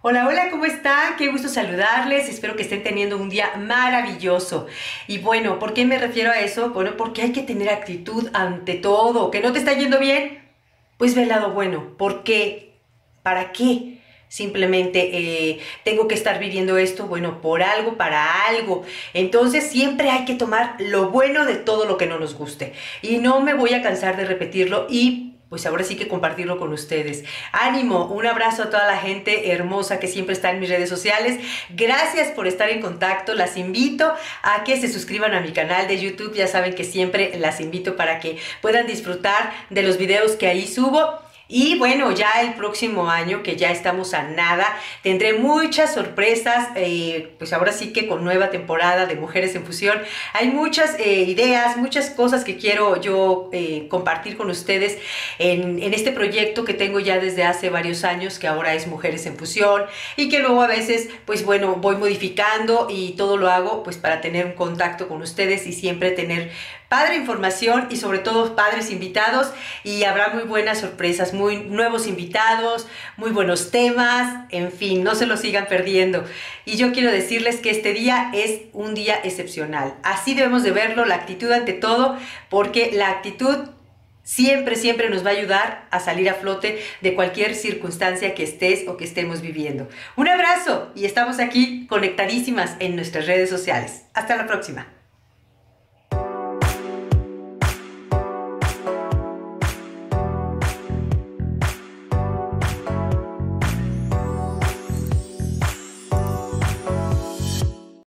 Hola, hola, ¿cómo están? Qué gusto saludarles. Espero que estén teniendo un día maravilloso. Y bueno, ¿por qué me refiero a eso? Bueno, porque hay que tener actitud ante todo. ¿Que no te está yendo bien? Pues ve el lado bueno. ¿Por qué? ¿Para qué? Simplemente eh, tengo que estar viviendo esto, bueno, por algo, para algo. Entonces siempre hay que tomar lo bueno de todo lo que no nos guste. Y no me voy a cansar de repetirlo y pues ahora sí que compartirlo con ustedes. Ánimo, un abrazo a toda la gente hermosa que siempre está en mis redes sociales. Gracias por estar en contacto. Las invito a que se suscriban a mi canal de YouTube. Ya saben que siempre las invito para que puedan disfrutar de los videos que ahí subo. Y bueno, ya el próximo año, que ya estamos a nada, tendré muchas sorpresas, eh, pues ahora sí que con nueva temporada de Mujeres en Fusión. Hay muchas eh, ideas, muchas cosas que quiero yo eh, compartir con ustedes en, en, este proyecto que tengo ya desde hace varios años, que ahora es Mujeres en Fusión, y que luego a veces, pues bueno, voy modificando y todo lo hago pues para tener un contacto con ustedes y siempre tener padre información y sobre todo padres invitados y habrá muy buenas sorpresas, muy nuevos invitados, muy buenos temas, en fin, no se lo sigan perdiendo. Y yo quiero decirles que este día es un día excepcional. Así debemos de verlo, la actitud ante todo, porque la actitud siempre, siempre nos va a ayudar a salir a flote de cualquier circunstancia que estés o que estemos viviendo. Un abrazo y estamos aquí conectadísimas en nuestras redes sociales. Hasta la próxima.